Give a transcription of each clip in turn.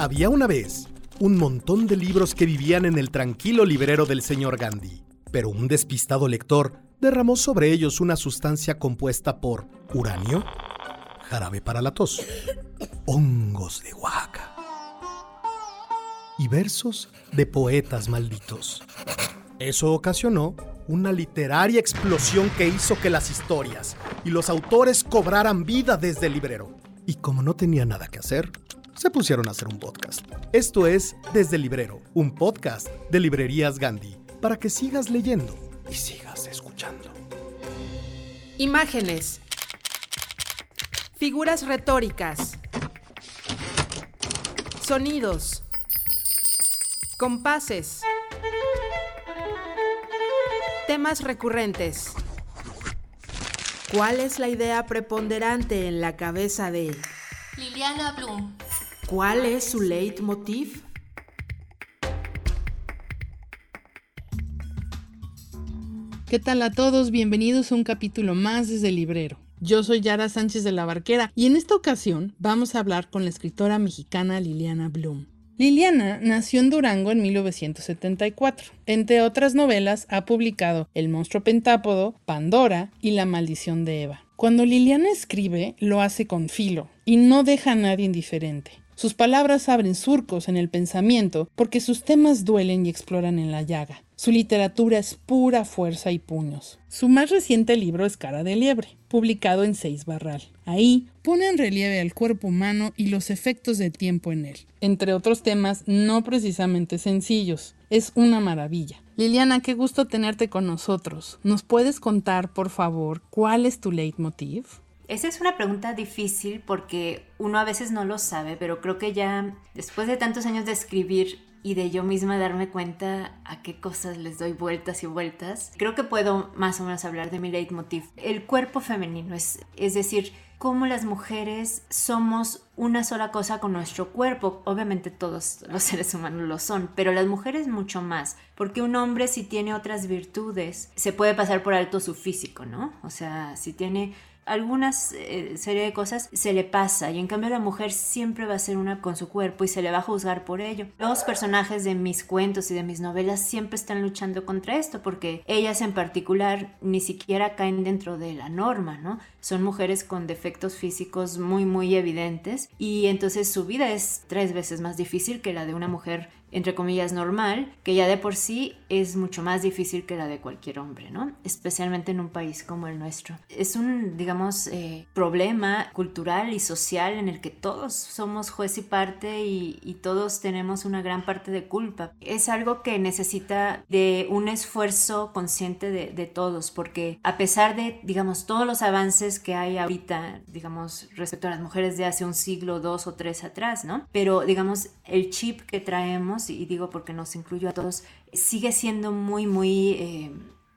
Había una vez un montón de libros que vivían en el tranquilo librero del señor Gandhi, pero un despistado lector derramó sobre ellos una sustancia compuesta por uranio, jarabe para la tos, hongos de Oaxaca y versos de poetas malditos. Eso ocasionó una literaria explosión que hizo que las historias y los autores cobraran vida desde el librero. Y como no tenía nada que hacer, se pusieron a hacer un podcast. Esto es Desde el Librero, un podcast de Librerías Gandhi, para que sigas leyendo y sigas escuchando. Imágenes. Figuras retóricas. Sonidos. Compases. Temas recurrentes. ¿Cuál es la idea preponderante en la cabeza de Liliana Blum. ¿Cuál es su leitmotiv? ¿Qué tal a todos? Bienvenidos a un capítulo más desde el librero. Yo soy Yara Sánchez de la Barquera y en esta ocasión vamos a hablar con la escritora mexicana Liliana Blum. Liliana nació en Durango en 1974. Entre otras novelas ha publicado El monstruo pentápodo, Pandora y La maldición de Eva. Cuando Liliana escribe, lo hace con filo y no deja a nadie indiferente. Sus palabras abren surcos en el pensamiento porque sus temas duelen y exploran en la llaga. Su literatura es pura fuerza y puños. Su más reciente libro es Cara de Liebre, publicado en Seis Barral. Ahí pone en relieve al cuerpo humano y los efectos del tiempo en él, entre otros temas no precisamente sencillos. Es una maravilla. Liliana, qué gusto tenerte con nosotros. ¿Nos puedes contar, por favor, cuál es tu leitmotiv? Esa es una pregunta difícil porque uno a veces no lo sabe, pero creo que ya después de tantos años de escribir y de yo misma darme cuenta a qué cosas les doy vueltas y vueltas, creo que puedo más o menos hablar de mi leitmotiv. El cuerpo femenino, es, es decir, cómo las mujeres somos una sola cosa con nuestro cuerpo. Obviamente todos los seres humanos lo son, pero las mujeres mucho más, porque un hombre si tiene otras virtudes, se puede pasar por alto su físico, ¿no? O sea, si tiene algunas eh, serie de cosas se le pasa y en cambio la mujer siempre va a ser una con su cuerpo y se le va a juzgar por ello. Los personajes de mis cuentos y de mis novelas siempre están luchando contra esto porque ellas en particular ni siquiera caen dentro de la norma, ¿no? Son mujeres con defectos físicos muy muy evidentes y entonces su vida es tres veces más difícil que la de una mujer entre comillas, normal, que ya de por sí es mucho más difícil que la de cualquier hombre, ¿no? Especialmente en un país como el nuestro. Es un, digamos, eh, problema cultural y social en el que todos somos juez y parte y, todos tenemos una gran parte de culpa. Es algo que necesita de un esfuerzo consciente de, de todos, porque a pesar de, digamos, todos los avances que hay ahorita, digamos, respecto a las mujeres de hace un siglo, dos o tres atrás, ¿no? Pero, digamos, el chip que traemos y digo porque nos incluyo a todos, sigue siendo muy, muy... Eh,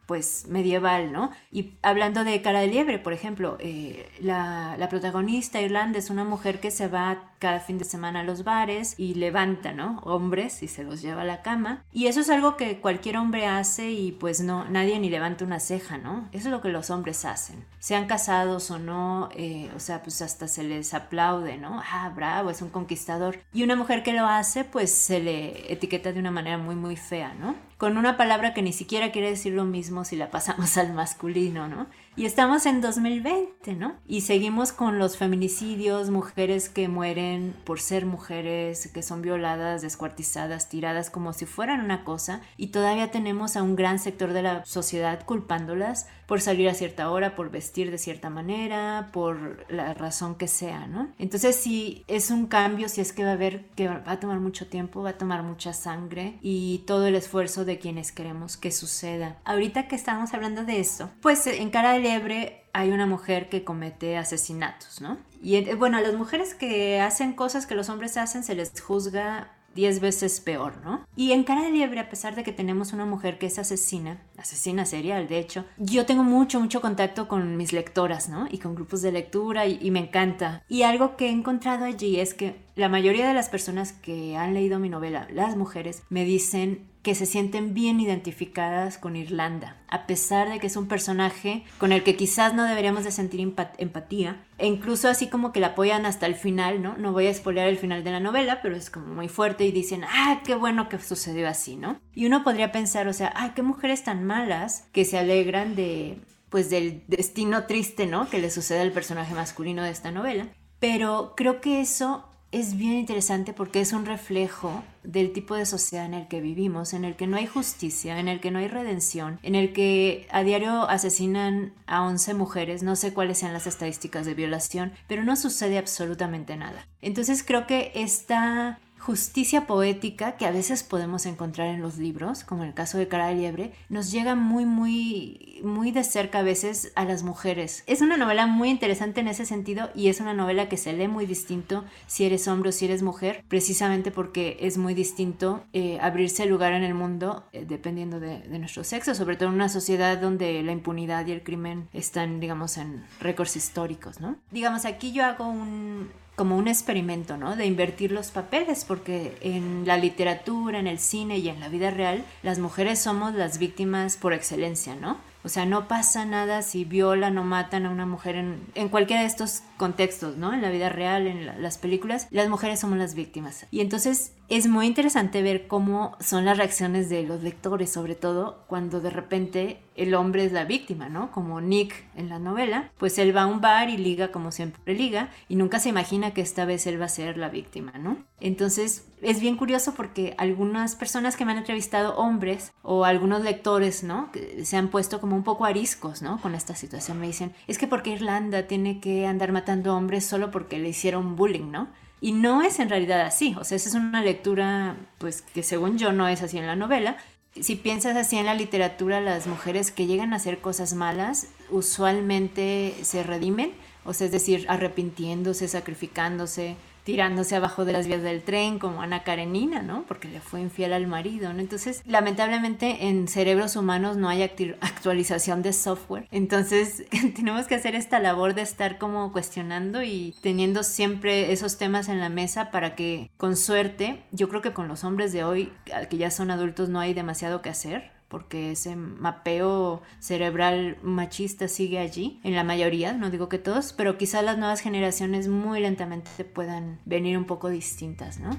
pues medieval, ¿no? Y hablando de Cara de Liebre, por ejemplo, eh, la, la, protagonista Irlanda es una mujer que se va cada fin de semana a los bares y levanta, ¿no? Hombres y se los lleva a la cama. Y eso es algo que cualquier hombre hace y pues no, nadie ni levanta una ceja, ¿no? Eso es lo que los hombres hacen. Sean casados o no, eh, o sea, pues hasta se les aplaude, ¿no? Ah, bravo, es un conquistador. Y una mujer que lo hace, pues se le etiqueta de una manera muy, muy fea, ¿no? Con una palabra que ni siquiera quiere decir lo mismo si la pasamos al masculino, ¿no? Y estamos en 2020, ¿no? Y seguimos con los feminicidios, mujeres que mueren por ser mujeres, que son violadas, descuartizadas, tiradas como si fueran una cosa. Y todavía tenemos a un gran sector de la sociedad culpándolas por salir a cierta hora, por vestir de cierta manera, por la razón que sea, ¿no? Entonces si es un cambio, si es que va a haber, que va a tomar mucho tiempo, va a tomar mucha sangre y todo el esfuerzo de quienes queremos que suceda. Ahorita que estamos hablando de esto, pues en cara de Liebre hay una mujer que comete asesinatos, ¿no? Y bueno, a las mujeres que hacen cosas que los hombres hacen se les juzga 10 veces peor, ¿no? Y en Cara de Liebre, a pesar de que tenemos una mujer que es asesina, asesina serial, de hecho, yo tengo mucho, mucho contacto con mis lectoras, ¿no? Y con grupos de lectura y me encanta. Y algo que he encontrado allí es que la mayoría de las personas que han leído mi novela, las mujeres, me dicen que se sienten bien identificadas con Irlanda, a pesar de que es un personaje con el que quizás no deberíamos de sentir empatía, e incluso así como que la apoyan hasta el final, ¿no? No voy a spoilear el final de la novela, pero es como muy fuerte y dicen, ah, qué bueno que sucedió así, ¿no? Y uno podría pensar, o sea, ay, qué mujeres tan malas que se alegran de, pues del destino triste, ¿no? Que le sucede al personaje masculino de esta novela. Pero creo que eso es bien interesante porque es un reflejo del tipo de sociedad en el que vivimos, en el que no hay justicia, en el que no hay redención, en el que a diario asesinan a 11 mujeres, no sé cuáles sean las estadísticas de violación, pero no sucede absolutamente nada. Entonces creo que esta justicia poética que a veces podemos encontrar en los libros, como en el caso de Cara de Liebre, nos llega muy, muy, muy de cerca a veces a las mujeres. Es una novela muy interesante en ese sentido y es una novela que se lee muy distinto si eres hombre o si eres mujer, precisamente porque es muy distinto eh, abrirse lugar en el mundo eh, dependiendo de, de, nuestro sexo, sobre todo en una sociedad donde la impunidad y el crimen están, digamos, en récords históricos, ¿no? Digamos, aquí yo hago un, como un experimento, ¿no? De invertir los papeles, porque en la literatura, en el cine y en la vida real, las mujeres somos las víctimas por excelencia, ¿no? O sea, no pasa nada si violan o matan a una mujer en, en cualquiera de estos contextos, ¿no? En la vida real, en las películas, las mujeres somos las víctimas. Y entonces es muy interesante ver cómo son las reacciones de los lectores, sobre todo cuando de repente el hombre es la víctima, ¿no? Como Nick en la novela, pues él va a un bar y liga como siempre liga y nunca se imagina que esta vez él va a ser la víctima, ¿no? Entonces es bien curioso porque algunas personas que me han entrevistado, hombres o algunos lectores, ¿no? Se han puesto como un poco ariscos, ¿no? Con esta situación. Me dicen, es que porque Irlanda tiene que andar matando hombres solo porque le hicieron bullying, ¿no? Y no es en realidad así, o sea, esa es una lectura, pues que según yo no es así en la novela. Si piensas así en la literatura, las mujeres que llegan a hacer cosas malas usualmente se redimen, o sea, es decir, arrepintiéndose, sacrificándose, tirándose abajo de las vías del tren como Ana Karenina, ¿no? Porque le fue infiel al marido, ¿no? Entonces, lamentablemente en cerebros humanos no hay actualización de software. Entonces, tenemos que hacer esta labor de estar como cuestionando y teniendo siempre esos temas en la mesa para que, con suerte, yo creo que con los hombres de hoy, que ya son adultos, no hay demasiado que hacer porque ese mapeo cerebral machista sigue allí, en la mayoría, no digo que todos, pero quizá las nuevas generaciones muy lentamente puedan venir un poco distintas, ¿no?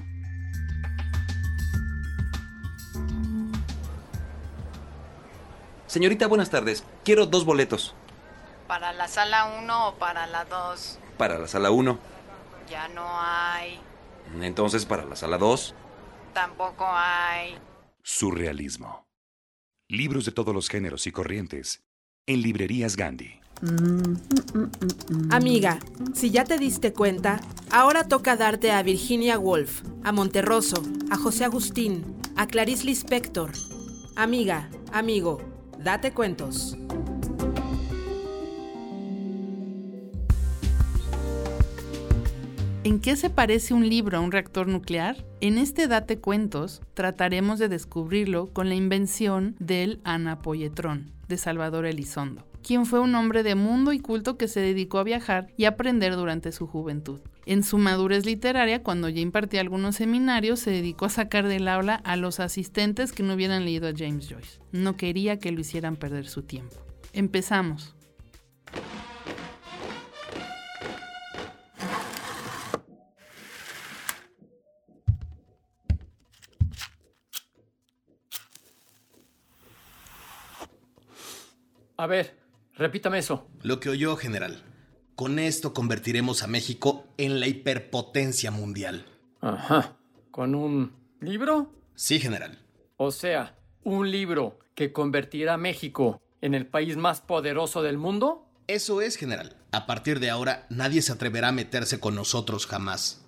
Señorita, buenas tardes. Quiero dos boletos. ¿Para la sala 1 o para la 2? Para la sala 1. Ya no hay. Entonces, para la sala 2. Tampoco hay. Surrealismo. Libros de todos los géneros y corrientes en librerías Gandhi. Amiga, si ya te diste cuenta, ahora toca darte a Virginia Woolf, a Monterroso, a José Agustín, a Clarice Lispector. Amiga, amigo, date cuentos. ¿En qué se parece un libro a un reactor nuclear? En este Date Cuentos trataremos de descubrirlo con la invención del anapoyetrón de Salvador Elizondo, quien fue un hombre de mundo y culto que se dedicó a viajar y aprender durante su juventud. En su madurez literaria, cuando ya impartía algunos seminarios, se dedicó a sacar del aula a los asistentes que no hubieran leído a James Joyce. No quería que lo hicieran perder su tiempo. Empezamos. A ver, repítame eso. Lo que oyó, general. Con esto convertiremos a México en la hiperpotencia mundial. Ajá. ¿Con un libro? Sí, general. O sea, un libro que convertirá a México en el país más poderoso del mundo? Eso es, general. A partir de ahora, nadie se atreverá a meterse con nosotros jamás.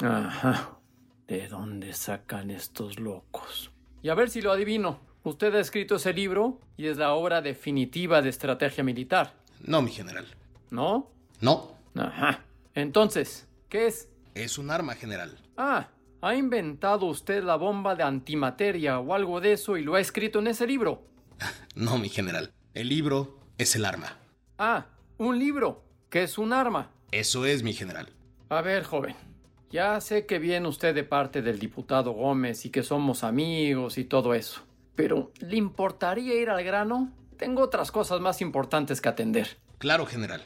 Ajá. ¿De dónde sacan estos locos? Y a ver si lo adivino. Usted ha escrito ese libro y es la obra definitiva de estrategia militar. No, mi general. ¿No? No. Ajá. Entonces, ¿qué es? Es un arma, general. Ah, ¿ha inventado usted la bomba de antimateria o algo de eso y lo ha escrito en ese libro? No, mi general. El libro es el arma. Ah, un libro, que es un arma. Eso es, mi general. A ver, joven. Ya sé que viene usted de parte del diputado Gómez y que somos amigos y todo eso. Pero, ¿le importaría ir al grano? Tengo otras cosas más importantes que atender. Claro, general.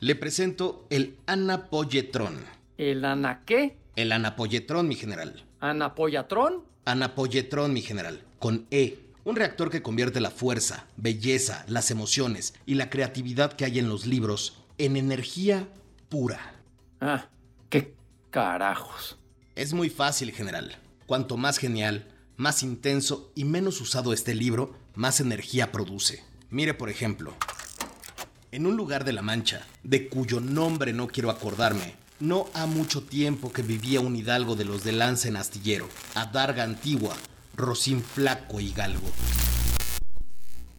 Le presento el Anapoyetrón. ¿El ana qué? El Anapoyetrón, mi general. ¿Anapoyatrón? Anapoyetrón, mi general. Con E. Un reactor que convierte la fuerza, belleza, las emociones y la creatividad que hay en los libros en energía pura. Ah, qué carajos. Es muy fácil, general. Cuanto más genial, más intenso y menos usado este libro, más energía produce. Mire, por ejemplo, en un lugar de la Mancha, de cuyo nombre no quiero acordarme, no ha mucho tiempo que vivía un hidalgo de los de lanza en astillero, Adarga Antigua, Rocín Flaco y Galgo.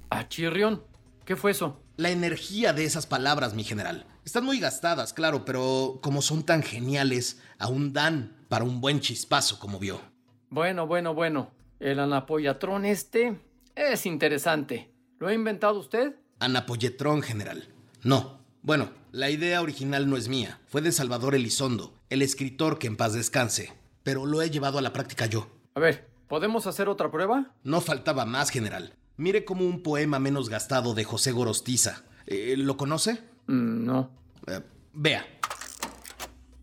¿A Chirrión? ¿Qué fue eso? La energía de esas palabras, mi general. Están muy gastadas, claro, pero como son tan geniales, aún dan para un buen chispazo, como vio. Bueno, bueno, bueno. El anapoyatrón este es interesante. ¿Lo ha inventado usted? Anapoyetrón, general. No. Bueno, la idea original no es mía. Fue de Salvador Elizondo, el escritor que en paz descanse. Pero lo he llevado a la práctica yo. A ver, ¿podemos hacer otra prueba? No faltaba más, general. Mire como un poema menos gastado de José Gorostiza. Eh, ¿Lo conoce? Mm, no. Eh, vea.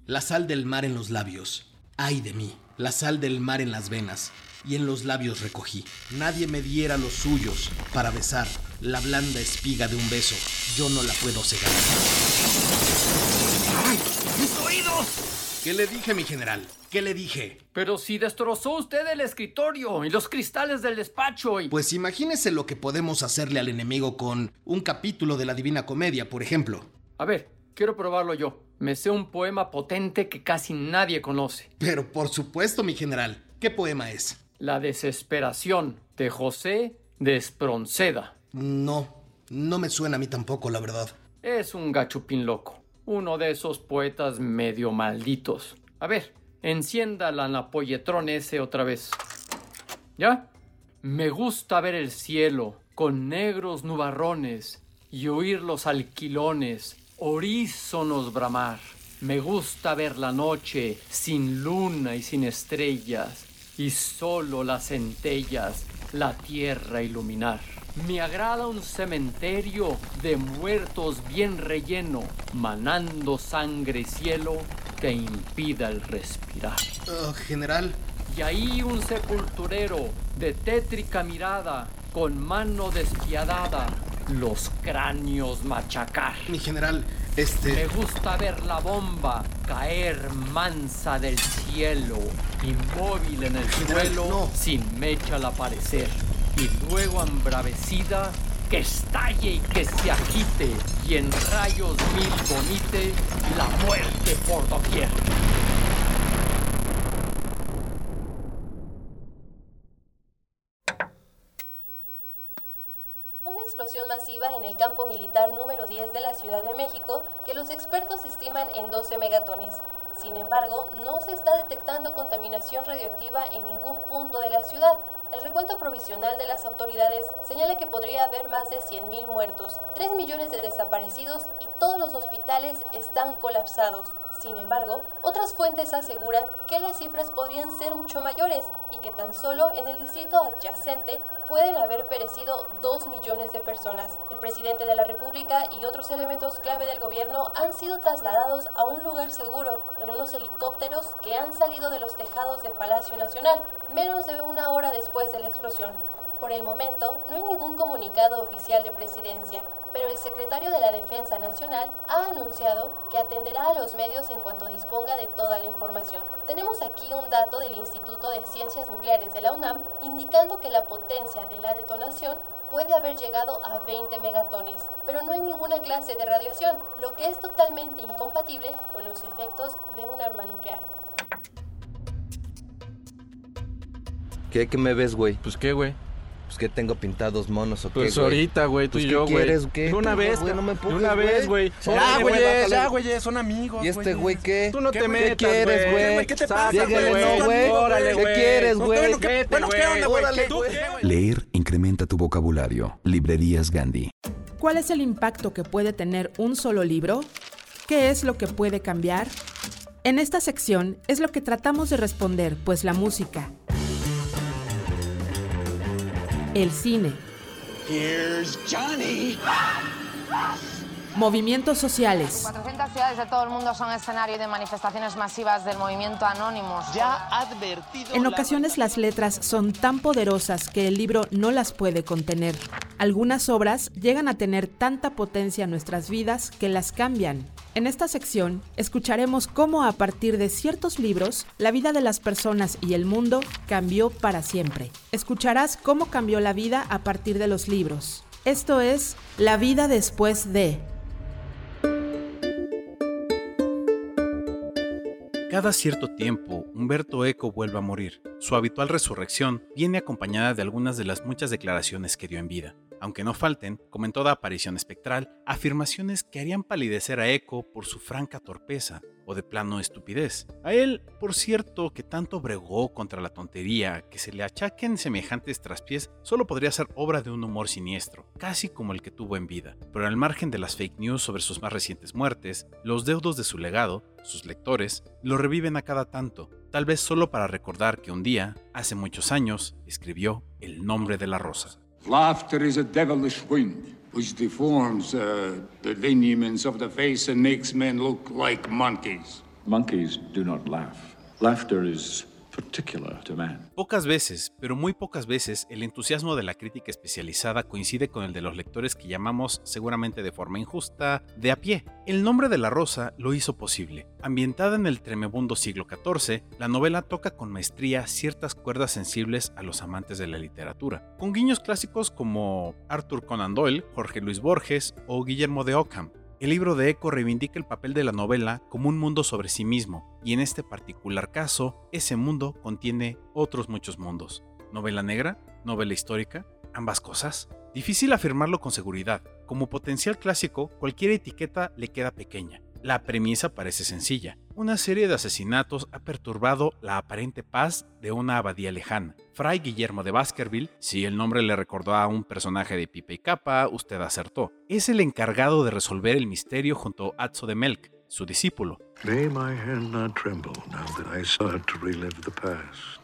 La sal del mar en los labios. Ay de mí. La sal del mar en las venas. Y en los labios recogí. Nadie me diera los suyos para besar la blanda espiga de un beso. Yo no la puedo cegar. ¡Ay! ¡Mis oídos! ¿Qué le dije, mi general? ¿Qué le dije? Pero si destrozó usted el escritorio y los cristales del despacho y... Pues imagínese lo que podemos hacerle al enemigo con un capítulo de la Divina Comedia, por ejemplo. A ver, quiero probarlo yo. Me sé un poema potente que casi nadie conoce. Pero por supuesto, mi general. ¿Qué poema es? La desesperación de José de Espronceda. No, no me suena a mí tampoco, la verdad. Es un gachupín loco. Uno de esos poetas medio malditos. A ver, encienda la Napoyetrón ese otra vez. ¿Ya? Me gusta ver el cielo con negros nubarrones y oír los alquilones orísonos bramar. Me gusta ver la noche sin luna y sin estrellas y solo las centellas la tierra iluminar. Me agrada un cementerio de muertos bien relleno, manando sangre y cielo que impida el respirar. Uh, general. Y ahí un sepulturero de tétrica mirada, con mano despiadada, los cráneos machacar. Mi general, este... Me gusta ver la bomba caer mansa del cielo, inmóvil en el suelo, no. sin mecha al aparecer. Y luego embravecida, que estalle y que se agite, y en rayos mil vomite la muerte por doquier. Una explosión masiva en el campo militar número 10 de la Ciudad de México que los expertos estiman en 12 megatones. Sin embargo, no se está detectando contaminación radioactiva en ningún punto de la ciudad. El recuento provisional de las autoridades señala que podría haber más de 100.000 muertos, 3 millones de desaparecidos y todos los hospitales están colapsados. Sin embargo, otras fuentes aseguran que las cifras podrían ser mucho mayores y que tan solo en el distrito adyacente pueden haber perecido 2 millones de personas. El presidente de la República y otros elementos clave del gobierno han sido trasladados a un lugar seguro en unos helicópteros que han salido de los tejados de Palacio Nacional menos de una hora después de la explosión. Por el momento, no hay ningún comunicado oficial de presidencia, pero el secretario de la Defensa Nacional ha anunciado que atenderá a los medios en cuanto disponga de toda la información. Tenemos aquí un dato del Instituto de Ciencias Nucleares de la UNAM indicando que la potencia de la detonación puede haber llegado a 20 megatones, pero no hay ninguna clase de radiación, lo que es totalmente incompatible con los efectos de un arma nuclear. ¿Qué, qué me ves, güey? Pues qué, güey. Pues que tengo pintados monos o qué, Pues ahorita, güey, tú Pues, y ¿qué yo, güey. quieres, qué? De una vez, güey, no me de empujes, una vez, güey. Ya, Órale, güey, ya, güey, son amigos, ¿Y este güey qué? Tú no te ¿Qué metas, quieres, güey? ¿Qué te pasa, güey? no, güey. Órale, ¿Qué quieres, güey? bueno, ¿qué- Vete, bueno, ¿qué güey. onda, güey? Órale, ¿Tú güey. qué, güey? Leer incrementa tu vocabulario. Librerías Gandhi. ¿Cuál es el impacto que puede tener un solo libro? ¿Qué es lo que puede cambiar? En esta sección es lo que tratamos de responder, pues la música, el cine, Here's Johnny. Movimientos sociales, 400 ciudades de todo el mundo son escenario de manifestaciones masivas del movimiento Anonymous. Ya advertido. En la- ocasiones las letras son tan poderosas que el libro no las puede contener. Algunas obras llegan a tener tanta potencia en nuestras vidas que las cambian. En esta sección escucharemos cómo a partir de ciertos libros la vida de las personas y el mundo cambió para siempre. Escucharás cómo cambió la vida a partir de los libros. Esto es La vida después de Cada cierto tiempo, Humberto Eco vuelve a morir. Su habitual resurrección viene acompañada de algunas de las muchas declaraciones que dio en vida. Aunque no falten, como en toda aparición espectral, afirmaciones que harían palidecer a Eco por su franca torpeza o de plano estupidez. A él, por cierto, que tanto bregó contra la tontería, que se le achaquen semejantes traspiés, solo podría ser obra de un humor siniestro, casi como el que tuvo en vida. Pero al margen de las fake news sobre sus más recientes muertes, los deudos de su legado, sus lectores, lo reviven a cada tanto, tal vez solo para recordar que un día, hace muchos años, escribió El nombre de la rosa. Which deforms uh, the lineaments of the face and makes men look like monkeys. Monkeys do not laugh. Laughter is. Pocas veces, pero muy pocas veces, el entusiasmo de la crítica especializada coincide con el de los lectores que llamamos, seguramente de forma injusta, de a pie. El nombre de la rosa lo hizo posible. Ambientada en el tremebundo siglo XIV, la novela toca con maestría ciertas cuerdas sensibles a los amantes de la literatura, con guiños clásicos como Arthur Conan Doyle, Jorge Luis Borges o Guillermo de Ockham. El libro de Eco reivindica el papel de la novela como un mundo sobre sí mismo, y en este particular caso, ese mundo contiene otros muchos mundos. ¿Novela negra? ¿Novela histórica? ¿Ambas cosas? Difícil afirmarlo con seguridad. Como potencial clásico, cualquier etiqueta le queda pequeña. La premisa parece sencilla. Una serie de asesinatos ha perturbado la aparente paz de una abadía lejana. Fray Guillermo de Baskerville, si el nombre le recordó a un personaje de Pipe y Capa, usted acertó. Es el encargado de resolver el misterio junto a Atzo de Melk, su discípulo. May my hand not tremble now that I sought to relive the past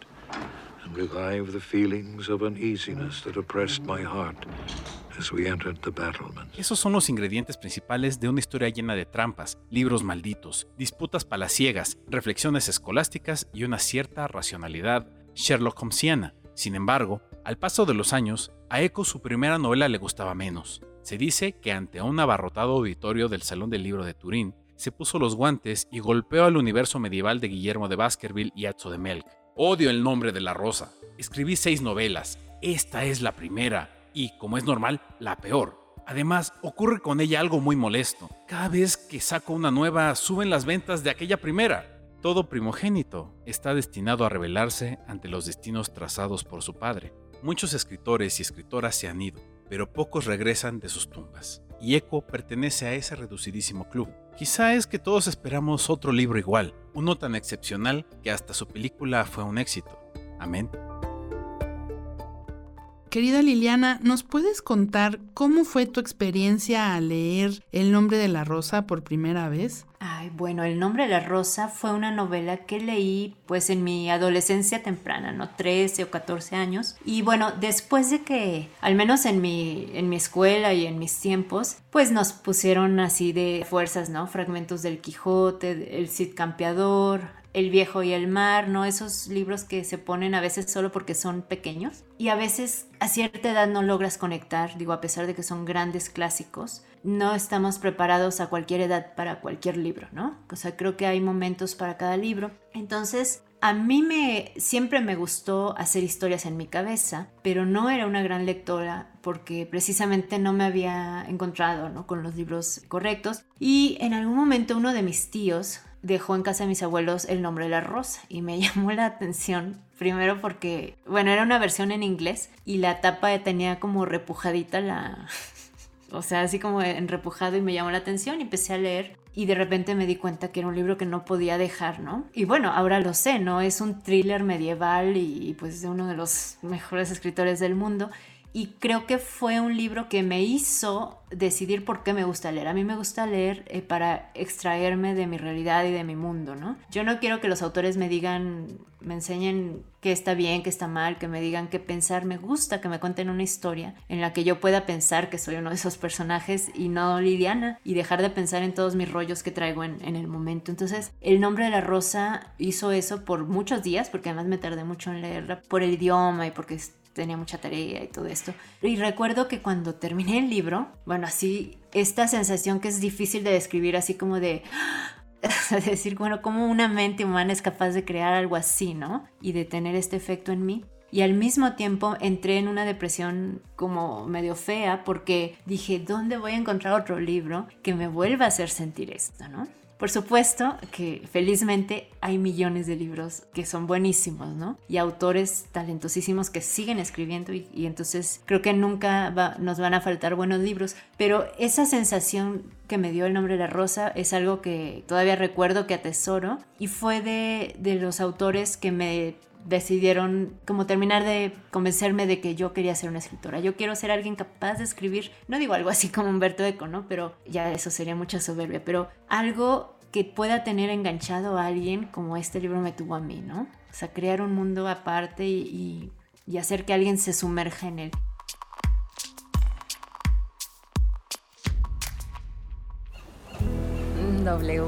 and revive the feelings of uneasiness that oppressed my heart Esos son los ingredientes principales de una historia llena de trampas, libros malditos, disputas palaciegas, reflexiones escolásticas y una cierta racionalidad Sherlock Holmesiana. Sin embargo, al paso de los años, a Eco su primera novela le gustaba menos. Se dice que ante un abarrotado auditorio del Salón del Libro de Turín, se puso los guantes y golpeó al universo medieval de Guillermo de Baskerville y Atzo de Melk. Odio el nombre de la rosa. Escribí seis novelas. Esta es la primera y, como es normal, la peor. Además, ocurre con ella algo muy molesto. Cada vez que saco una nueva, suben las ventas de aquella primera. Todo primogénito está destinado a rebelarse ante los destinos trazados por su padre. Muchos escritores y escritoras se han ido, pero pocos regresan de sus tumbas. Y Eco pertenece a ese reducidísimo club. Quizá es que todos esperamos otro libro igual, uno tan excepcional que hasta su película fue un éxito. Amén. Querida Liliana, ¿nos puedes contar cómo fue tu experiencia al leer El nombre de la rosa por primera vez? Ay, bueno, El nombre de la rosa fue una novela que leí pues en mi adolescencia temprana, ¿no? 13 o 14 años. Y bueno, después de que, al menos en mi, en mi escuela y en mis tiempos, pues nos pusieron así de fuerzas, ¿no? Fragmentos del Quijote, El Cid Campeador, el viejo y el mar, ¿no? Esos libros que se ponen a veces solo porque son pequeños y a veces a cierta edad no logras conectar, digo, a pesar de que son grandes clásicos, no estamos preparados a cualquier edad para cualquier libro, ¿no? O sea, creo que hay momentos para cada libro. Entonces, a mí me siempre me gustó hacer historias en mi cabeza, pero no era una gran lectora porque precisamente no me había encontrado, ¿no? con los libros correctos y en algún momento uno de mis tíos dejó en casa de mis abuelos el nombre de la rosa y me llamó la atención. Primero porque, bueno, era una versión en inglés y la tapa tenía como repujadita la... O sea, así como en repujado y me llamó la atención y empecé a leer y de repente me di cuenta que era un libro que no podía dejar, ¿no? Y bueno, ahora lo sé, ¿no? Es un thriller medieval y pues de uno de los mejores escritores del mundo y creo que fue un libro que me hizo decidir por qué me gusta leer. A mí me gusta leer eh, para extraerme de mi realidad y de mi mundo, ¿no? Yo no quiero que los autores me digan, me enseñen qué está bien, qué está mal, que me digan qué pensar. Me gusta que me cuenten una historia en la que yo pueda pensar que soy uno de esos personajes y no Liliana y dejar de pensar en todos mis rollos que traigo en, en el momento. Entonces, el nombre de la rosa hizo eso por muchos días, porque además me tardé mucho en leerla, por el idioma y porque tenía mucha tarea y todo esto. Y recuerdo que cuando terminé el libro, bueno, así, esta sensación que es difícil de describir, así como de... decir, bueno, cómo una mente humana es capaz de crear algo así, ¿no? Y de tener este efecto en mí. Y al mismo tiempo entré en una depresión como medio fea porque dije, ¿dónde voy a encontrar otro libro que me vuelva a hacer sentir esto, ¿no? Por supuesto que felizmente hay millones de libros que son buenísimos, ¿no? Y autores talentosísimos que siguen escribiendo y, entonces creo que nunca nos van a faltar buenos libros, pero esa sensación que me dio el nombre de la rosa es algo que todavía recuerdo que atesoro y fue de los autores que me decidieron como terminar de convencerme de que yo quería ser una escritora. Yo quiero ser alguien capaz de escribir, no digo algo así como Humberto Eco, ¿no? Pero ya eso sería mucha soberbia, pero algo que pueda tener enganchado a alguien como este libro me tuvo a mí, ¿no? O sea, crear un mundo aparte y, y, y hacer que alguien se sumerja en él. W,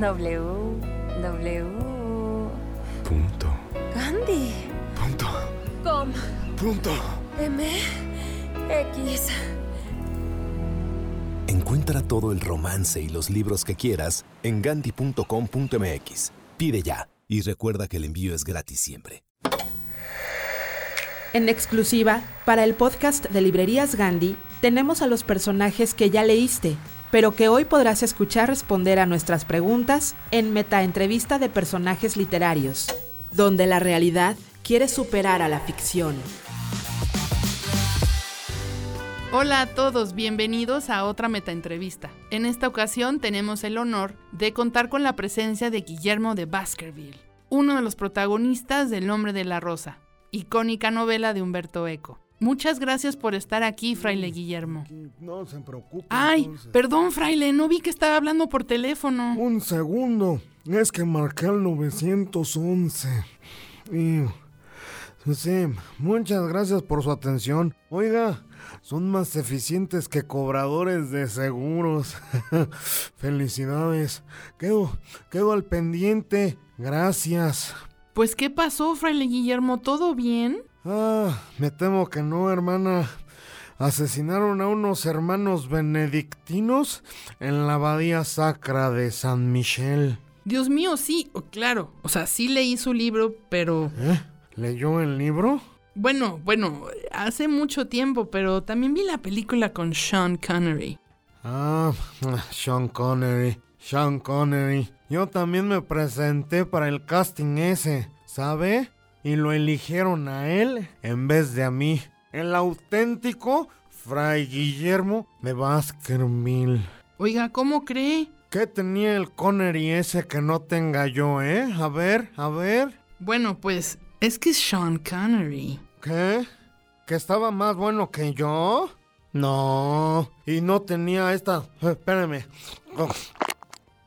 W, W. Punto. Gandhi. Punto. Com. Punto. M. X. Encuentra todo el romance y los libros que quieras en gandhi.com.mx. Pide ya y recuerda que el envío es gratis siempre. En exclusiva, para el podcast de Librerías Gandhi, tenemos a los personajes que ya leíste, pero que hoy podrás escuchar responder a nuestras preguntas en Metaentrevista de Personajes Literarios, donde la realidad quiere superar a la ficción. Hola a todos, bienvenidos a otra metaentrevista. En esta ocasión tenemos el honor de contar con la presencia de Guillermo de Baskerville, uno de los protagonistas del Nombre de la Rosa, icónica novela de Humberto Eco. Muchas gracias por estar aquí, fraile Guillermo. No se preocupe. Ay, entonces. perdón, fraile, no vi que estaba hablando por teléfono. Un segundo. Es que marqué el 911. Y... Sí, muchas gracias por su atención. Oiga, son más eficientes que cobradores de seguros. Felicidades. Quedo, quedo al pendiente. Gracias. Pues, ¿qué pasó, fraile Guillermo? ¿Todo bien? Ah, me temo que no, hermana. Asesinaron a unos hermanos benedictinos en la abadía sacra de San Michel. Dios mío, sí, oh, claro. O sea, sí leí su libro, pero... ¿Eh? ¿Leyó el libro? Bueno, bueno, hace mucho tiempo, pero también vi la película con Sean Connery. Ah, Sean Connery. Sean Connery. Yo también me presenté para el casting ese, ¿sabe? Y lo eligieron a él en vez de a mí. El auténtico Fray Guillermo de Baskerville. Oiga, ¿cómo cree? ¿Qué tenía el Connery ese que no tenga yo, eh? A ver, a ver. Bueno, pues es que es Sean Connery. ¿Qué? ¿Que estaba más bueno que yo? No. Y no tenía esta... eh, Espérame.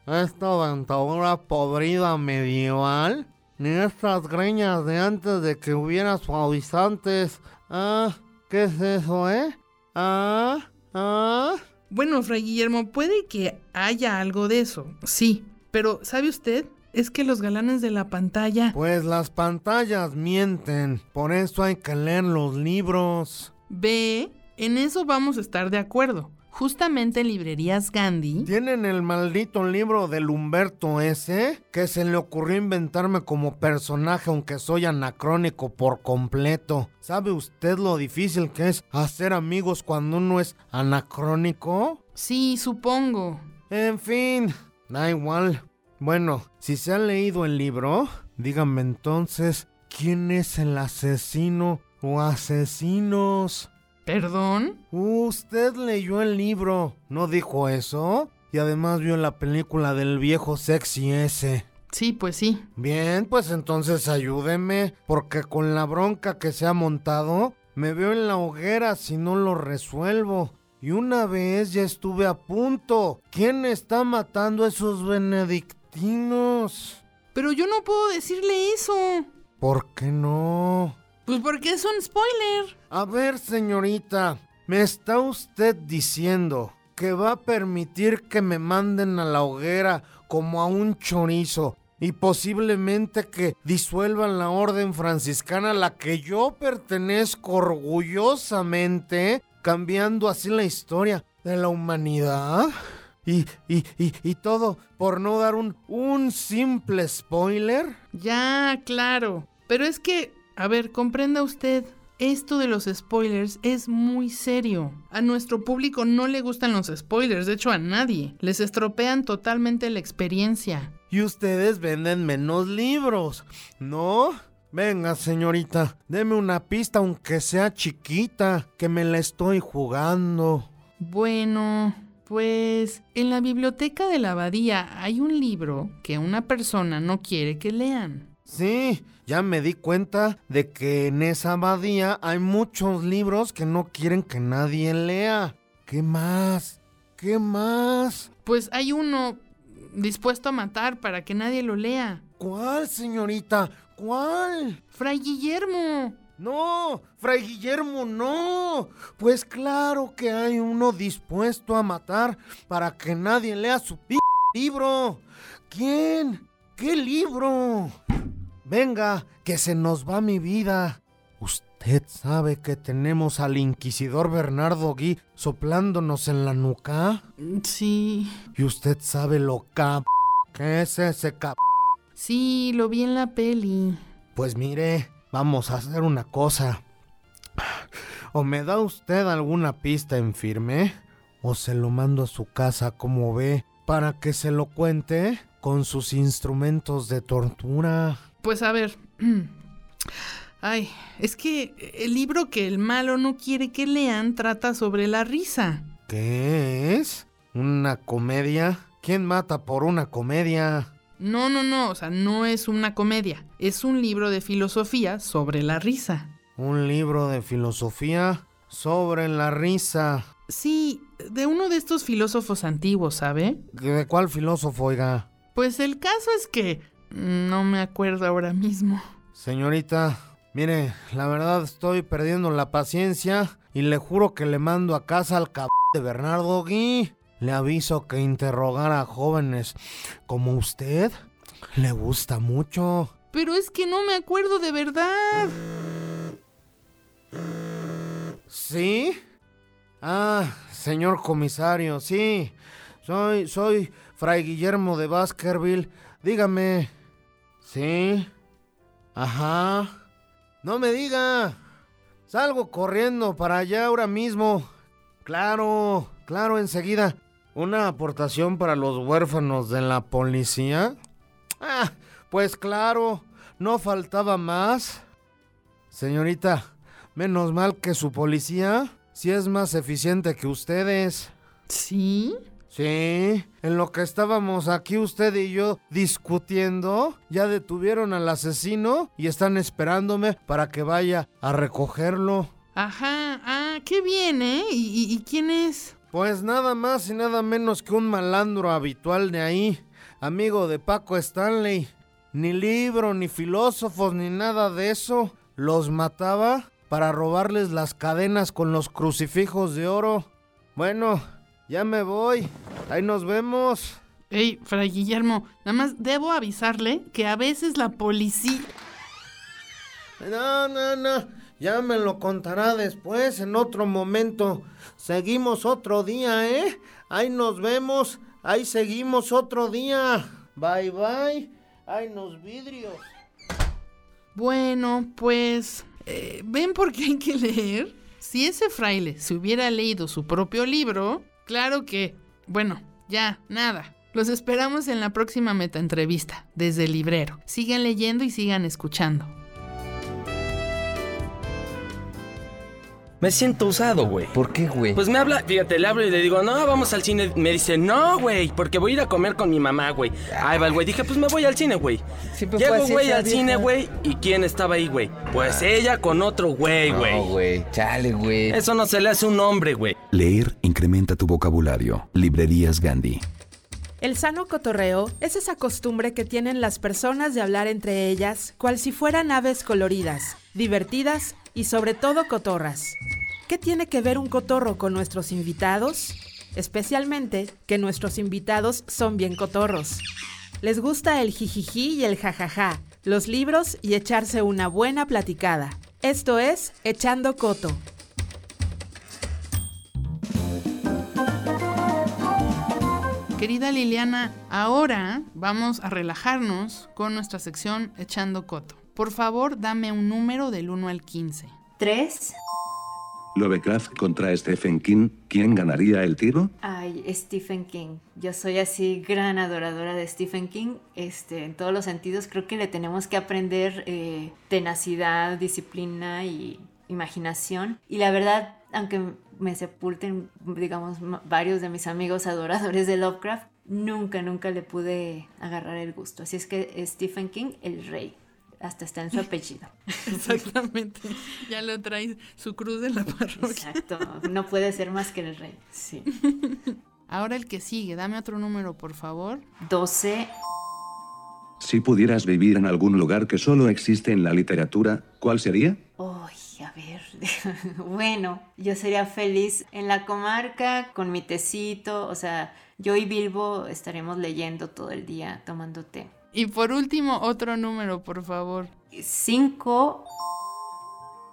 Esta dentadura podrida medieval. Ni estas greñas de antes de que hubiera suavizantes. Ah, ¿qué es eso, eh? Ah, ah. Bueno, Fray Guillermo, puede que haya algo de eso, sí. Pero, ¿sabe usted? Es que los galanes de la pantalla... Pues las pantallas mienten. Por eso hay que leer los libros. Ve, en eso vamos a estar de acuerdo. Justamente en librerías Gandhi... Tienen el maldito libro del Humberto ese que se le ocurrió inventarme como personaje aunque soy anacrónico por completo. ¿Sabe usted lo difícil que es hacer amigos cuando uno es anacrónico? Sí, supongo. En fin, da igual. Bueno, si se ha leído el libro, dígame entonces, ¿quién es el asesino o asesinos? ¿Perdón? Usted leyó el libro, ¿no dijo eso? Y además vio la película del viejo sexy ese. Sí, pues sí. Bien, pues entonces ayúdeme, porque con la bronca que se ha montado, Me veo en la hoguera si no lo resuelvo. Y una vez ya estuve a punto. ¿Quién está matando a esos benedictinos? Pero yo no puedo decirle eso. ¿Por qué no? Pues porque es un spoiler. A ver, señorita, ¿me está usted diciendo que va a permitir que me manden a la hoguera como a un chorizo y posiblemente que disuelvan la orden franciscana a la que yo pertenezco orgullosamente, cambiando así la historia de la humanidad? Y, y, y, y todo por no dar un, un simple spoiler. Ya, claro. Pero es que, a ver, comprenda usted. Esto de los spoilers es muy serio. A nuestro público no le gustan los spoilers, de hecho a nadie. Les estropean totalmente la experiencia. Y ustedes venden menos libros, ¿no? Venga, señorita, deme una pista aunque sea chiquita, que me la estoy jugando. Bueno, pues en la biblioteca de la abadía hay un libro que una persona no quiere que lean. Sí, ya me di cuenta de que en esa abadía hay muchos libros que no quieren que nadie lea. ¿Qué más? ¿Qué más? Pues hay uno dispuesto a matar para que nadie lo lea. ¿Cuál, señorita? ¿Cuál? Fray Guillermo. No, Fray Guillermo, no. Pues claro que hay uno dispuesto a matar para que nadie lea su p libro. ¿Quién? ¿Qué libro? Venga, que se nos va mi vida. ¿Usted sabe que tenemos al inquisidor Bernardo Gui soplándonos en la nuca? Sí. ¿Y usted sabe lo cap que es ese cap? Sí, lo vi en la peli. Pues mire, vamos a hacer una cosa. O me da usted alguna pista en firme, o se lo mando a su casa como ve, para que se lo cuente con sus instrumentos de tortura. Pues a ver. Ay, es que el libro que el malo no quiere que lean trata sobre la risa. ¿Qué es? ¿Una comedia? ¿Quién mata por una comedia? No, no, no, o sea, no es una comedia. Es un libro de filosofía sobre la risa. Un libro de filosofía sobre la risa. Sí, de uno de estos filósofos antiguos, ¿sabe? ¿De cuál filósofo, oiga? Pues el caso es que no me acuerdo ahora mismo. Señorita, mire, la verdad estoy perdiendo la paciencia y le juro que le mando a casa al cab de Bernardo Gui. Le aviso que interrogar a jóvenes como usted le gusta mucho. Pero es que no me acuerdo de verdad. ¿Sí? Ah, señor comisario, sí. Soy, soy Fray Guillermo de Baskerville. Dígame. ¿Sí? Ajá. No me diga. Salgo corriendo para allá ahora mismo. Claro, claro, enseguida. ¿Una aportación para los huérfanos de la policía? Ah, pues claro, no faltaba más. Señorita, menos mal que su policía sí es más eficiente que ustedes. ¿Sí? Sí, en lo que estábamos aquí usted y yo discutiendo, ya detuvieron al asesino y están esperándome para que vaya a recogerlo. Ajá, ah, qué bien, ¿eh? ¿Y, y quién es? Pues nada más y nada menos que un malandro habitual de ahí, amigo de Paco Stanley. Ni libro, ni filósofos, ni nada de eso. Los mataba para robarles las cadenas con los crucifijos de oro. Bueno, ya me voy. Ahí nos vemos. Ey, Fray Guillermo, nada más debo avisarle que a veces la policía... No, no, no. Ya me lo contará después, en otro momento. Seguimos otro día, ¿eh? Ahí nos vemos. Ahí seguimos otro día. Bye, bye. Ay, nos vidrios. Bueno, pues... Eh, ¿Ven por qué hay que leer? Si ese fraile se hubiera leído su propio libro, claro que... Bueno, ya, nada. Los esperamos en la próxima metaentrevista, desde el librero. Sigan leyendo y sigan escuchando. Me siento usado, güey. ¿Por qué, güey? Pues me habla, fíjate, le hablo y le digo, no, vamos al cine. Me dice, no, güey, porque voy a ir a comer con mi mamá, güey. Ahí va el güey. Dije, pues me voy al cine, güey. Llego, güey, al vieja. cine, güey. ¿Y quién estaba ahí, güey? Pues ella con otro güey, güey. No, güey. Chale, güey. Eso no se le hace un hombre, güey. Leer incrementa tu vocabulario. Librerías Gandhi. El sano cotorreo es esa costumbre que tienen las personas de hablar entre ellas cual si fueran aves coloridas, divertidas y sobre todo cotorras. ¿Qué tiene que ver un cotorro con nuestros invitados? Especialmente que nuestros invitados son bien cotorros. Les gusta el jijiji y el jajaja, los libros y echarse una buena platicada. Esto es Echando Coto. Querida Liliana, ahora vamos a relajarnos con nuestra sección Echando Coto. Por favor, dame un número del 1 al 15. 3. Lovecraft contra Stephen King. ¿Quién ganaría el tiro? Ay, Stephen King. Yo soy así gran adoradora de Stephen King. Este, en todos los sentidos creo que le tenemos que aprender eh, tenacidad, disciplina y imaginación. Y la verdad, aunque me sepulten, digamos, varios de mis amigos adoradores de Lovecraft, nunca, nunca le pude agarrar el gusto. Así es que Stephen King, el rey. Hasta está en su apellido. Exactamente. Ya lo traes su cruz de la parroquia. Exacto. No puede ser más que el rey. Sí. Ahora el que sigue, dame otro número, por favor. 12. Si pudieras vivir en algún lugar que solo existe en la literatura, ¿cuál sería? Uy, a ver. bueno, yo sería feliz en la comarca con mi tecito. O sea, yo y Bilbo estaremos leyendo todo el día, tomando té. Y por último, otro número, por favor. 5.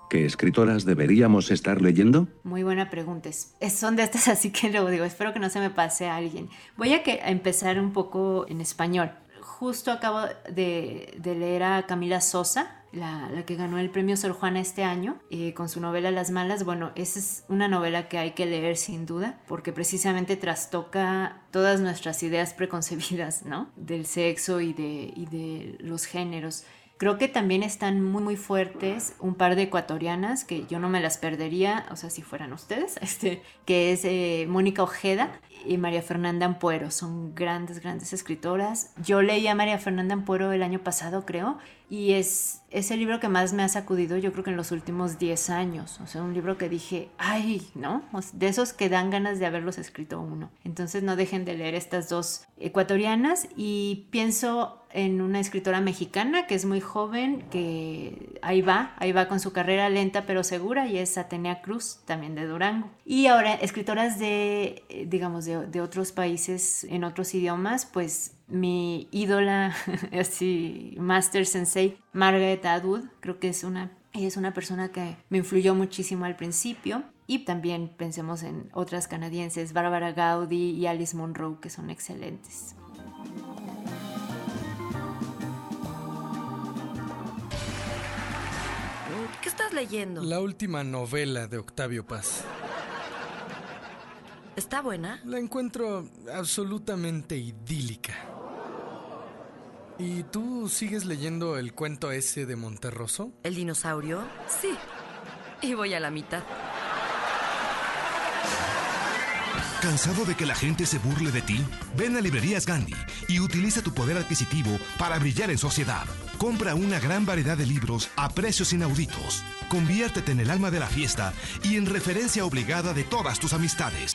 ¿Qué escritoras deberíamos estar leyendo? Muy buena pregunta. Es- son de estas, así que lo digo. Espero que no se me pase a alguien. Voy a, que, a empezar un poco en español. Justo acabo de, de leer a Camila Sosa, la, la que ganó el premio Sor Juana este año, eh, con su novela Las Malas. Bueno, esa es una novela que hay que leer sin duda, porque precisamente trastoca todas nuestras ideas preconcebidas, ¿no? Del sexo y de, y de los géneros. Creo que también están muy muy fuertes un par de ecuatorianas que yo no me las perdería, o sea, si fueran ustedes, este, que es eh, Mónica Ojeda y María Fernanda Ampuero. Son grandes, grandes escritoras. Yo leí a María Fernanda Ampuero el año pasado, creo, y es, es el libro que más me ha sacudido, yo creo que en los últimos 10 años. O sea, un libro que dije, ay, ¿no? O sea, de esos que dan ganas de haberlos escrito uno. Entonces no dejen de leer estas dos ecuatorianas y pienso en una escritora mexicana que es muy joven, que ahí va, ahí va con su carrera lenta pero segura y es Atenea Cruz, también de Durango. Y ahora, escritoras de, digamos, de, de otros países, en otros idiomas, pues mi ídola, así, Master Sensei, Margaret Atwood, creo que es una, ella es una persona que me influyó muchísimo al principio. Y también pensemos en otras canadienses, Barbara Gaudi y Alice Munro, que son excelentes. ¿Qué estás leyendo? La última novela de Octavio Paz. ¿Está buena? La encuentro absolutamente idílica. ¿Y tú sigues leyendo el cuento ese de Monterroso? ¿El dinosaurio? Sí. Y voy a la mitad. ¿Cansado de que la gente se burle de ti? Ven a Librerías Gandhi y utiliza tu poder adquisitivo para brillar en sociedad. Compra una gran variedad de libros a precios inauditos. Conviértete en el alma de la fiesta y en referencia obligada de todas tus amistades.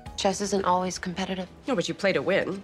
Chess isn't always competitive. No, but you play to win.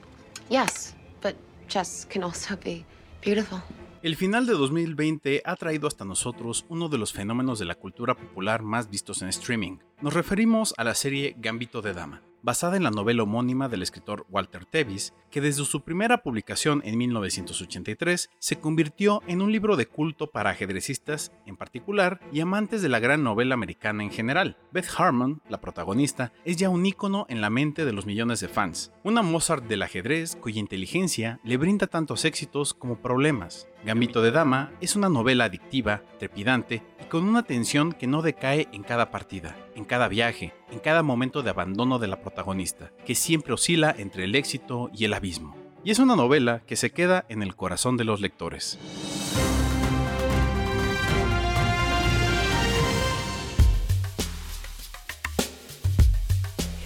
Yes, but chess can also be beautiful. El final de 2020 ha traído hasta nosotros uno de los fenómenos de la cultura popular más vistos en streaming. Nos referimos a la serie Gambito de Dama. Basada en la novela homónima del escritor Walter Tevis, que desde su primera publicación en 1983 se convirtió en un libro de culto para ajedrecistas en particular y amantes de la gran novela americana en general. Beth Harmon, la protagonista, es ya un ícono en la mente de los millones de fans, una Mozart del ajedrez cuya inteligencia le brinda tantos éxitos como problemas. Gambito de Dama es una novela adictiva, trepidante con una tensión que no decae en cada partida, en cada viaje, en cada momento de abandono de la protagonista, que siempre oscila entre el éxito y el abismo. Y es una novela que se queda en el corazón de los lectores.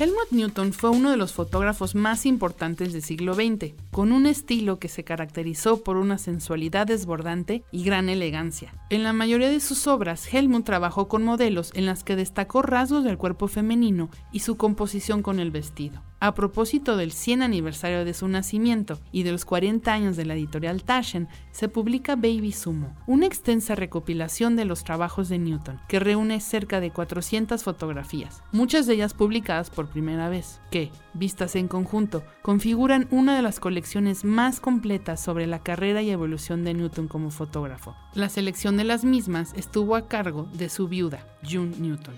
Helmut Newton fue uno de los fotógrafos más importantes del siglo XX, con un estilo que se caracterizó por una sensualidad desbordante y gran elegancia. En la mayoría de sus obras, Helmut trabajó con modelos en las que destacó rasgos del cuerpo femenino y su composición con el vestido. A propósito del 100 aniversario de su nacimiento y de los 40 años de la editorial Taschen, se publica Baby Sumo, una extensa recopilación de los trabajos de Newton, que reúne cerca de 400 fotografías, muchas de ellas publicadas por primera vez, que, vistas en conjunto, configuran una de las colecciones más completas sobre la carrera y evolución de Newton como fotógrafo. La selección de las mismas estuvo a cargo de su viuda, June Newton.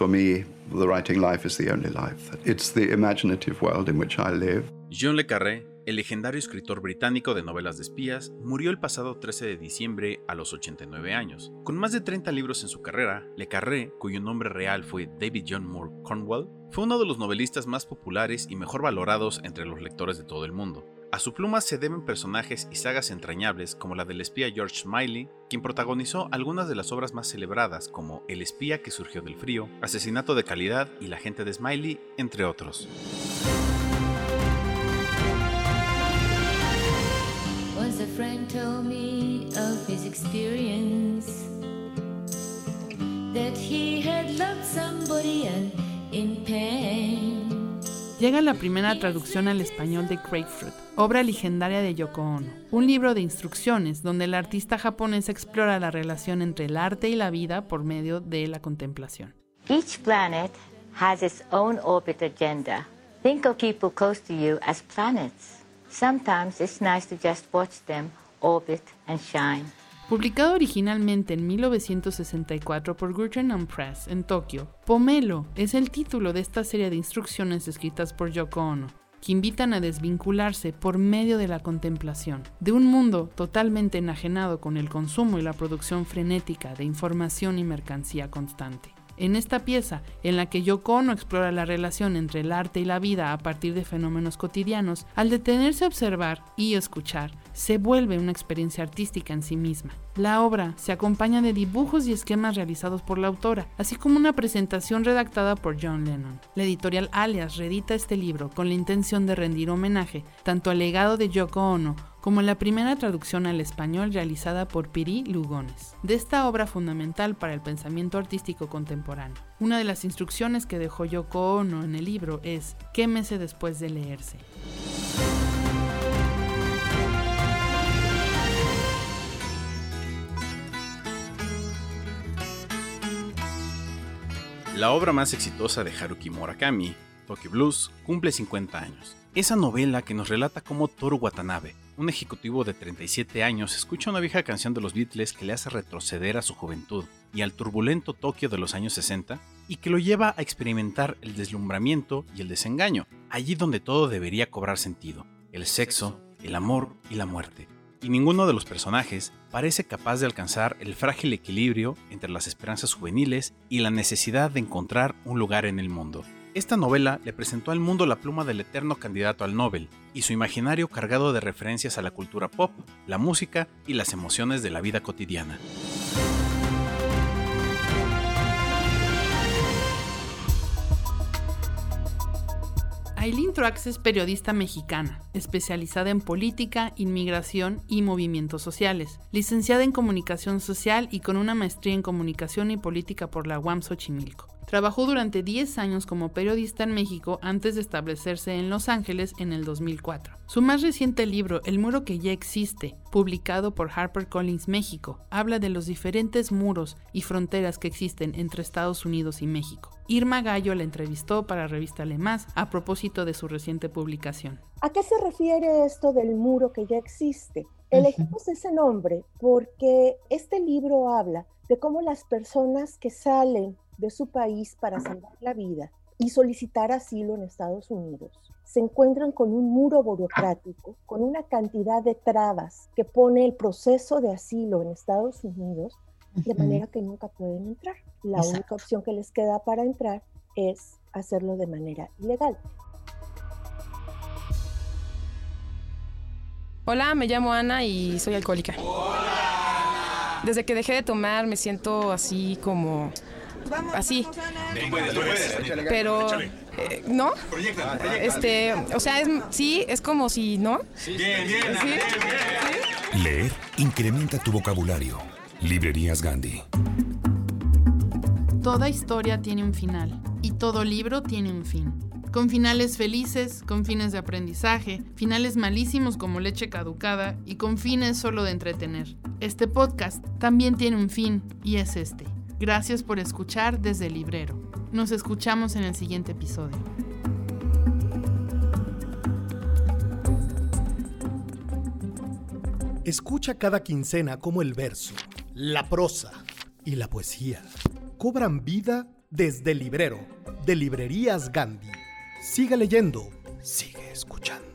For me, the writing life is the only life. It's the imaginative world in which I live. John Le Carré, el legendario escritor británico de novelas de espías, murió el pasado 13 de diciembre a los 89 años. Con más de 30 libros en su carrera, Le Carré, cuyo nombre real fue David John Moore Cornwell, fue uno de los novelistas más populares y mejor valorados entre los lectores de todo el mundo. A su pluma se deben personajes y sagas entrañables como la del espía George Smiley, quien protagonizó algunas de las obras más celebradas como El espía que surgió del frío, Asesinato de calidad y La gente de Smiley, entre otros. Llega la primera traducción al español de Grapefruit, obra legendaria de Yoko Ono, un libro de instrucciones donde el artista japonés explora la relación entre el arte y la vida por medio de la contemplación. Each planet has its own orbit agenda. Think of people close to you as planets. Sometimes it's nice to just watch them orbit and shine. Publicado originalmente en 1964 por Gurgen Press en Tokio, Pomelo es el título de esta serie de instrucciones escritas por Yoko Ono, que invitan a desvincularse por medio de la contemplación, de un mundo totalmente enajenado con el consumo y la producción frenética de información y mercancía constante. En esta pieza, en la que Yoko Ono explora la relación entre el arte y la vida a partir de fenómenos cotidianos, al detenerse a observar y escuchar, se vuelve una experiencia artística en sí misma. La obra se acompaña de dibujos y esquemas realizados por la autora, así como una presentación redactada por John Lennon. La editorial Alias reedita este libro con la intención de rendir homenaje tanto al legado de Yoko Ono como la primera traducción al español realizada por Piri Lugones, de esta obra fundamental para el pensamiento artístico contemporáneo. Una de las instrucciones que dejó Yoko Ono en el libro es quémese después de leerse. La obra más exitosa de Haruki Murakami, Tokyo Blues, cumple 50 años. Esa novela que nos relata cómo Toru Watanabe, un ejecutivo de 37 años, escucha una vieja canción de los Beatles que le hace retroceder a su juventud y al turbulento Tokio de los años 60 y que lo lleva a experimentar el deslumbramiento y el desengaño, allí donde todo debería cobrar sentido, el sexo, el amor y la muerte. Y ninguno de los personajes parece capaz de alcanzar el frágil equilibrio entre las esperanzas juveniles y la necesidad de encontrar un lugar en el mundo. Esta novela le presentó al mundo la pluma del eterno candidato al Nobel y su imaginario cargado de referencias a la cultura pop, la música y las emociones de la vida cotidiana. Aileen Truax es periodista mexicana, especializada en política, inmigración y movimientos sociales, licenciada en comunicación social y con una maestría en comunicación y política por la UAM Xochimilco. Trabajó durante 10 años como periodista en México antes de establecerse en Los Ángeles en el 2004. Su más reciente libro, El muro que ya existe, publicado por HarperCollins México, habla de los diferentes muros y fronteras que existen entre Estados Unidos y México. Irma Gallo la entrevistó para Revista Le Más a propósito de su reciente publicación. ¿A qué se refiere esto del muro que ya existe? Elegimos ese nombre porque este libro habla de cómo las personas que salen de su país para salvar la vida y solicitar asilo en Estados Unidos se encuentran con un muro burocrático, con una cantidad de trabas que pone el proceso de asilo en Estados Unidos de manera que nunca pueden entrar. La única opción que les queda para entrar es hacerlo de manera ilegal. Hola, me llamo Ana y soy alcohólica. Desde que dejé de tomar me siento así como así. Pero eh, no. Este, o sea, es, sí, es como si no. Bien, bien, Leer incrementa tu vocabulario. Librerías Gandhi. Toda historia tiene un final y todo libro tiene un fin. Con finales felices, con fines de aprendizaje, finales malísimos como leche caducada y con fines solo de entretener. Este podcast también tiene un fin y es este. Gracias por escuchar desde el librero. Nos escuchamos en el siguiente episodio. Escucha cada quincena cómo el verso, la prosa y la poesía cobran vida desde el librero de Librerías Gandhi. Sigue leyendo, sigue escuchando.